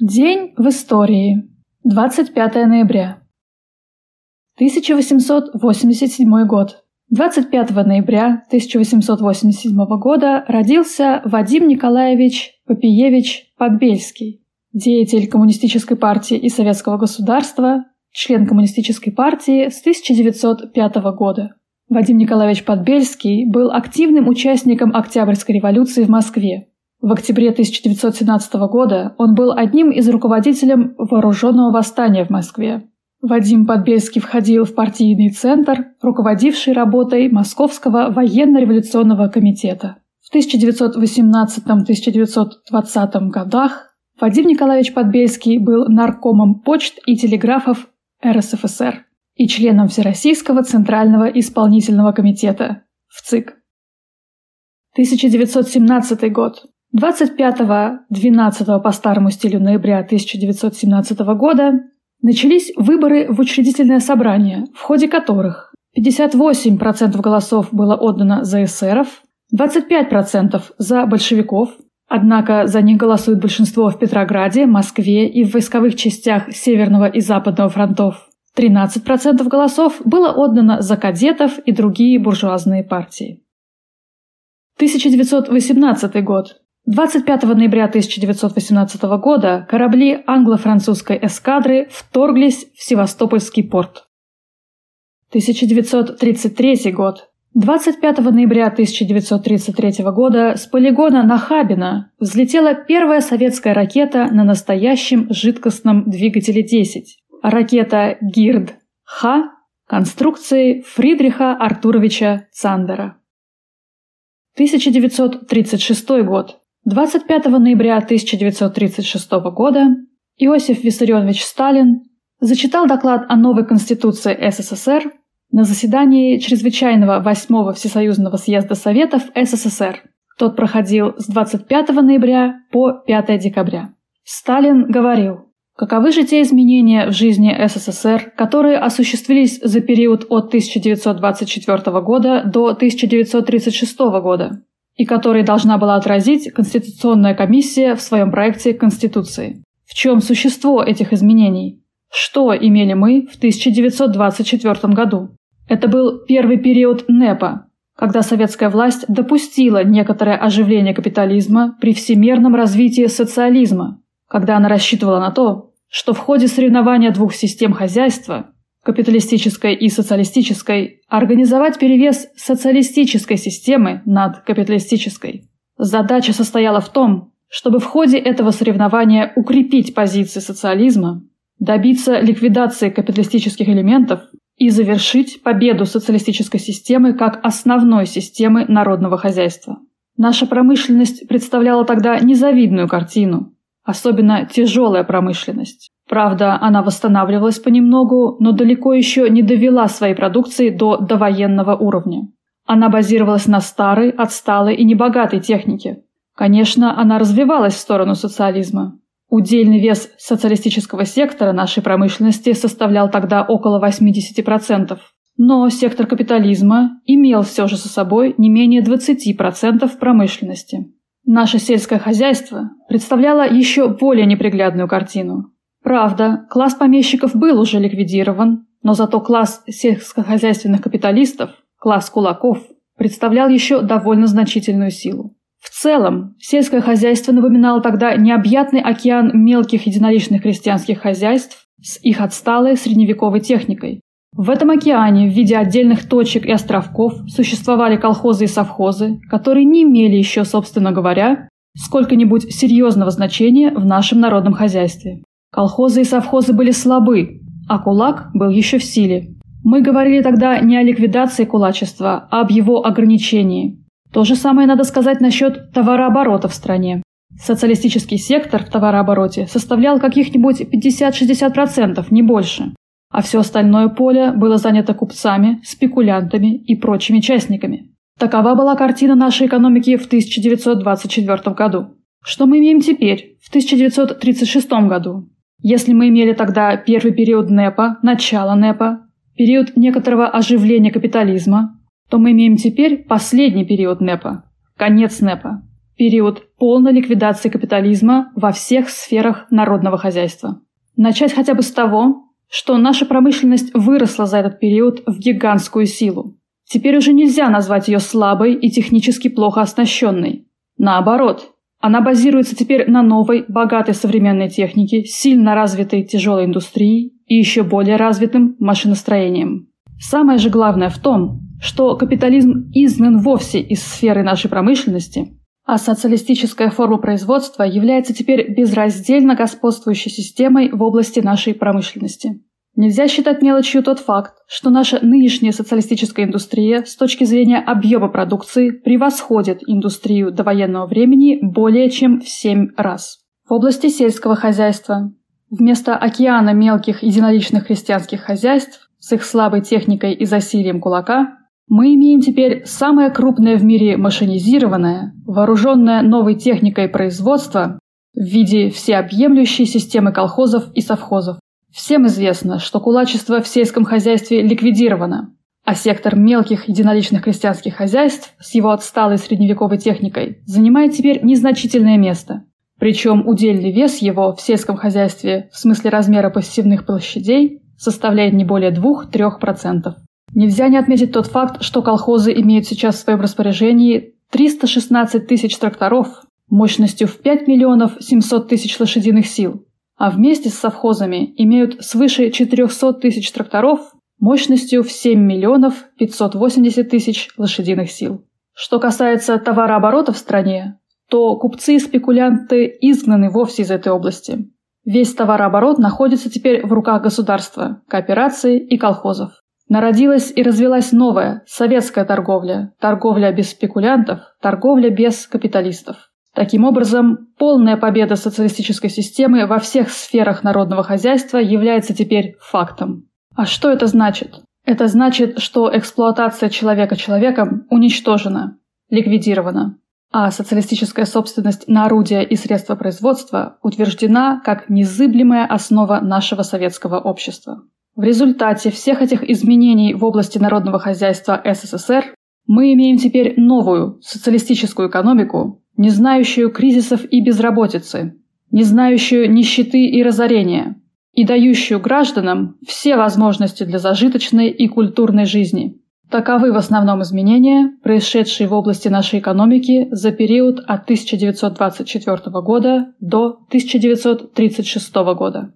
День в истории. 25 ноября. 1887 год. 25 ноября 1887 года родился Вадим Николаевич Попиевич Подбельский, деятель Коммунистической партии и Советского государства, член Коммунистической партии с 1905 года. Вадим Николаевич Подбельский был активным участником Октябрьской революции в Москве. В октябре 1917 года он был одним из руководителей вооруженного восстания в Москве. Вадим Подбельский входил в партийный центр, руководивший работой Московского военно-революционного комитета. В 1918-1920 годах Вадим Николаевич Подбельский был наркомом почт и телеграфов РСФСР и членом Всероссийского Центрального исполнительного комитета в ЦИК. 1917 год. 25-12 по старому стилю ноября 1917 года начались выборы в учредительное собрание, в ходе которых 58% голосов было отдано за эсеров, 25% за большевиков, однако за них голосует большинство в Петрограде, Москве и в войсковых частях Северного и Западного фронтов. 13% голосов было отдано за кадетов и другие буржуазные партии. 1918 год. 25 ноября 1918 года корабли англо-французской эскадры вторглись в Севастопольский порт. 1933 год. 25 ноября 1933 года с полигона Нахабина взлетела первая советская ракета на настоящем жидкостном двигателе 10 ракета Гирд-Х конструкции Фридриха Артуровича Цандера. 1936 год. 25 ноября 1936 года Иосиф Виссарионович Сталин зачитал доклад о новой Конституции СССР на заседании Чрезвычайного 8 Всесоюзного съезда Советов СССР. Тот проходил с 25 ноября по 5 декабря. Сталин говорил, Каковы же те изменения в жизни СССР, которые осуществились за период от 1924 года до 1936 года, и которые должна была отразить Конституционная комиссия в своем проекте Конституции? В чем существо этих изменений? Что имели мы в 1924 году? Это был первый период НЭПа, когда советская власть допустила некоторое оживление капитализма при всемирном развитии социализма, когда она рассчитывала на то, что в ходе соревнования двух систем хозяйства, капиталистической и социалистической, организовать перевес социалистической системы над капиталистической. Задача состояла в том, чтобы в ходе этого соревнования укрепить позиции социализма, добиться ликвидации капиталистических элементов и завершить победу социалистической системы как основной системы народного хозяйства. Наша промышленность представляла тогда незавидную картину, особенно тяжелая промышленность. Правда, она восстанавливалась понемногу, но далеко еще не довела своей продукции до довоенного уровня. Она базировалась на старой, отсталой и небогатой технике. Конечно, она развивалась в сторону социализма. Удельный вес социалистического сектора нашей промышленности составлял тогда около 80%. Но сектор капитализма имел все же со собой не менее 20% промышленности. Наше сельское хозяйство представляло еще более неприглядную картину. Правда, класс помещиков был уже ликвидирован, но зато класс сельскохозяйственных капиталистов, класс кулаков, представлял еще довольно значительную силу. В целом, сельское хозяйство напоминало тогда необъятный океан мелких единоличных крестьянских хозяйств с их отсталой средневековой техникой, в этом океане в виде отдельных точек и островков существовали колхозы и совхозы, которые не имели еще, собственно говоря, сколько-нибудь серьезного значения в нашем народном хозяйстве. Колхозы и совхозы были слабы, а кулак был еще в силе. Мы говорили тогда не о ликвидации кулачества, а об его ограничении. То же самое надо сказать насчет товарооборота в стране. Социалистический сектор в товарообороте составлял каких-нибудь 50-60%, не больше а все остальное поле было занято купцами, спекулянтами и прочими частниками. Такова была картина нашей экономики в 1924 году. Что мы имеем теперь, в 1936 году? Если мы имели тогда первый период НЭПа, начало НЭПа, период некоторого оживления капитализма, то мы имеем теперь последний период НЭПа, конец НЭПа. период полной ликвидации капитализма во всех сферах народного хозяйства. Начать хотя бы с того, что наша промышленность выросла за этот период в гигантскую силу. Теперь уже нельзя назвать ее слабой и технически плохо оснащенной. Наоборот, она базируется теперь на новой, богатой современной технике, сильно развитой тяжелой индустрией и еще более развитым машиностроением. Самое же главное в том, что капитализм изгнан вовсе из сферы нашей промышленности, а социалистическая форма производства является теперь безраздельно господствующей системой в области нашей промышленности. Нельзя считать мелочью тот факт, что наша нынешняя социалистическая индустрия с точки зрения объема продукции превосходит индустрию довоенного времени более чем в 7 раз. В области сельского хозяйства вместо океана мелких единоличных крестьянских хозяйств с их слабой техникой и засилием кулака мы имеем теперь самое крупное в мире машинизированное, вооруженное новой техникой производства в виде всеобъемлющей системы колхозов и совхозов, Всем известно, что кулачество в сельском хозяйстве ликвидировано, а сектор мелких единоличных крестьянских хозяйств с его отсталой средневековой техникой занимает теперь незначительное место. Причем удельный вес его в сельском хозяйстве в смысле размера посевных площадей составляет не более 2-3%. Нельзя не отметить тот факт, что колхозы имеют сейчас в своем распоряжении 316 тысяч тракторов мощностью в 5 миллионов 700 тысяч лошадиных сил, а вместе с совхозами имеют свыше 400 тысяч тракторов мощностью в 7 миллионов 580 тысяч лошадиных сил. Что касается товарооборота в стране, то купцы и спекулянты изгнаны вовсе из этой области. Весь товарооборот находится теперь в руках государства, кооперации и колхозов. Народилась и развилась новая советская торговля, торговля без спекулянтов, торговля без капиталистов. Таким образом, полная победа социалистической системы во всех сферах народного хозяйства является теперь фактом. А что это значит? Это значит, что эксплуатация человека человеком уничтожена, ликвидирована, а социалистическая собственность на орудия и средства производства утверждена как незыблемая основа нашего советского общества. В результате всех этих изменений в области народного хозяйства СССР мы имеем теперь новую социалистическую экономику, не знающую кризисов и безработицы, не знающую нищеты и разорения, и дающую гражданам все возможности для зажиточной и культурной жизни. Таковы в основном изменения, происшедшие в области нашей экономики за период от 1924 года до 1936 года.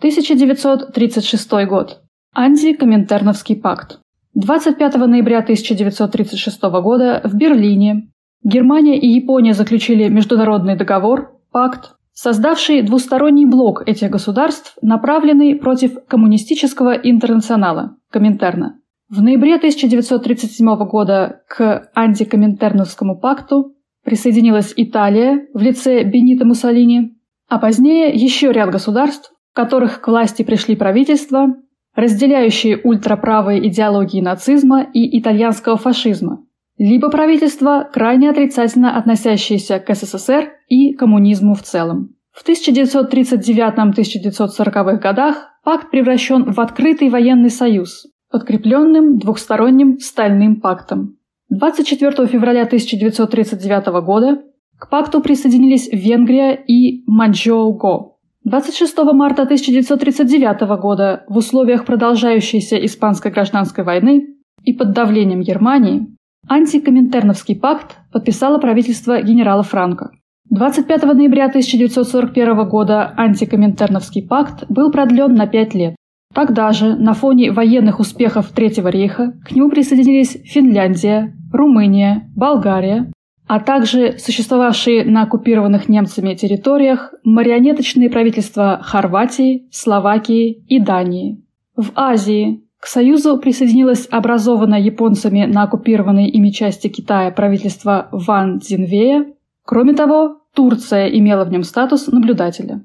1936 год. Антикоминтерновский пакт. 25 ноября 1936 года в Берлине Германия и Япония заключили международный договор, пакт, создавший двусторонний блок этих государств, направленный против коммунистического интернационала, Коминтерна. В ноябре 1937 года к антикоминтерновскому пакту присоединилась Италия в лице Бенито Муссолини, а позднее еще ряд государств, которых к власти пришли правительства, разделяющие ультраправые идеологии нацизма и итальянского фашизма, либо правительства, крайне отрицательно относящиеся к СССР и коммунизму в целом. В 1939-1940-х годах пакт превращен в открытый военный союз, подкрепленным двухсторонним стальным пактом. 24 февраля 1939 года к пакту присоединились Венгрия и Маньчжоу-Го. 26 марта 1939 года в условиях продолжающейся испанской гражданской войны и под давлением Германии Антикоминтерновский пакт подписало правительство генерала Франко. 25 ноября 1941 года антикоминтерновский пакт был продлен на пять лет. Тогда же, на фоне военных успехов Третьего рейха, к нему присоединились Финляндия, Румыния, Болгария, а также существовавшие на оккупированных немцами территориях марионеточные правительства Хорватии, Словакии и Дании. В Азии к Союзу присоединилось образованное японцами на оккупированной ими части Китая правительство Ван Цзинвея. Кроме того, Турция имела в нем статус наблюдателя.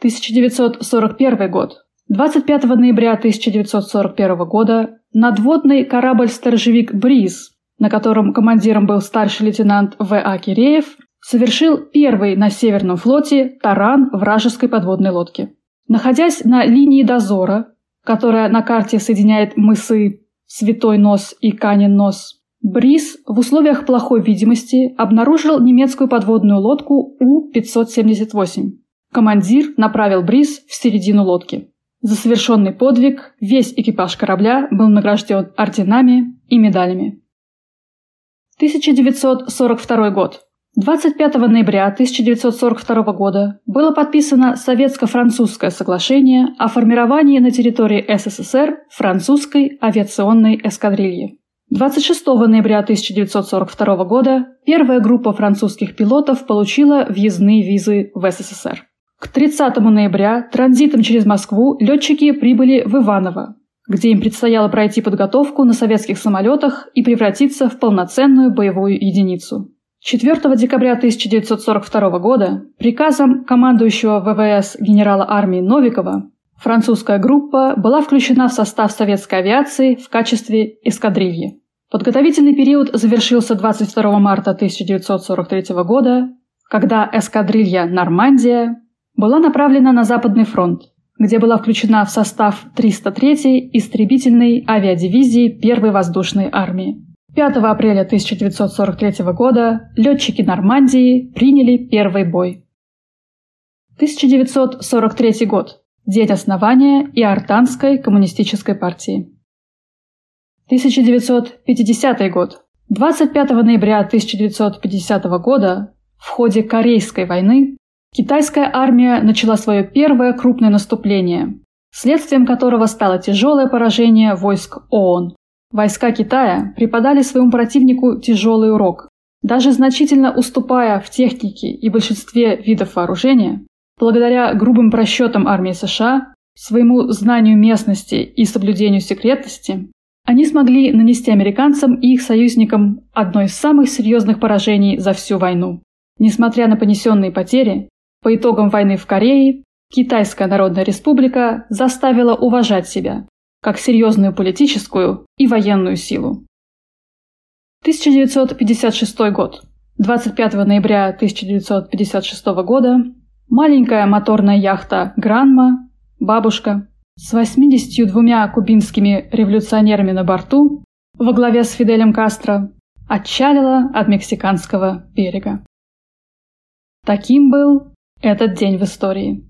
1941 год. 25 ноября 1941 года надводный корабль-сторожевик «Бриз», на котором командиром был старший лейтенант В.А. Киреев, совершил первый на Северном флоте таран вражеской подводной лодки. Находясь на линии дозора, которая на карте соединяет мысы Святой Нос и Канин Нос, Бриз в условиях плохой видимости обнаружил немецкую подводную лодку У-578. Командир направил Бриз в середину лодки. За совершенный подвиг весь экипаж корабля был награжден орденами и медалями. 1942 год. 25 ноября 1942 года было подписано Советско-французское соглашение о формировании на территории СССР французской авиационной эскадрильи. 26 ноября 1942 года первая группа французских пилотов получила въездные визы в СССР. К 30 ноября транзитом через Москву летчики прибыли в Иваново, где им предстояло пройти подготовку на советских самолетах и превратиться в полноценную боевую единицу. 4 декабря 1942 года приказом командующего ВВС генерала армии Новикова французская группа была включена в состав советской авиации в качестве эскадрильи. Подготовительный период завершился 22 марта 1943 года, когда эскадрилья «Нормандия» была направлена на Западный фронт, где была включена в состав 303-й истребительной авиадивизии Первой воздушной армии. 5 апреля 1943 года летчики Нормандии приняли первый бой. 1943 год. День основания Иортанской коммунистической партии. 1950 год. 25 ноября 1950 года в ходе Корейской войны китайская армия начала свое первое крупное наступление, следствием которого стало тяжелое поражение войск ООН. Войска Китая преподали своему противнику тяжелый урок. Даже значительно уступая в технике и большинстве видов вооружения, благодаря грубым просчетам армии США, своему знанию местности и соблюдению секретности, они смогли нанести американцам и их союзникам одно из самых серьезных поражений за всю войну. Несмотря на понесенные потери, по итогам войны в Корее Китайская Народная Республика заставила уважать себя как серьезную политическую и военную силу. 1956 год. 25 ноября 1956 года маленькая моторная яхта «Гранма», «Бабушка» с 82 кубинскими революционерами на борту во главе с Фиделем Кастро отчалила от мексиканского берега. Таким был этот день в истории.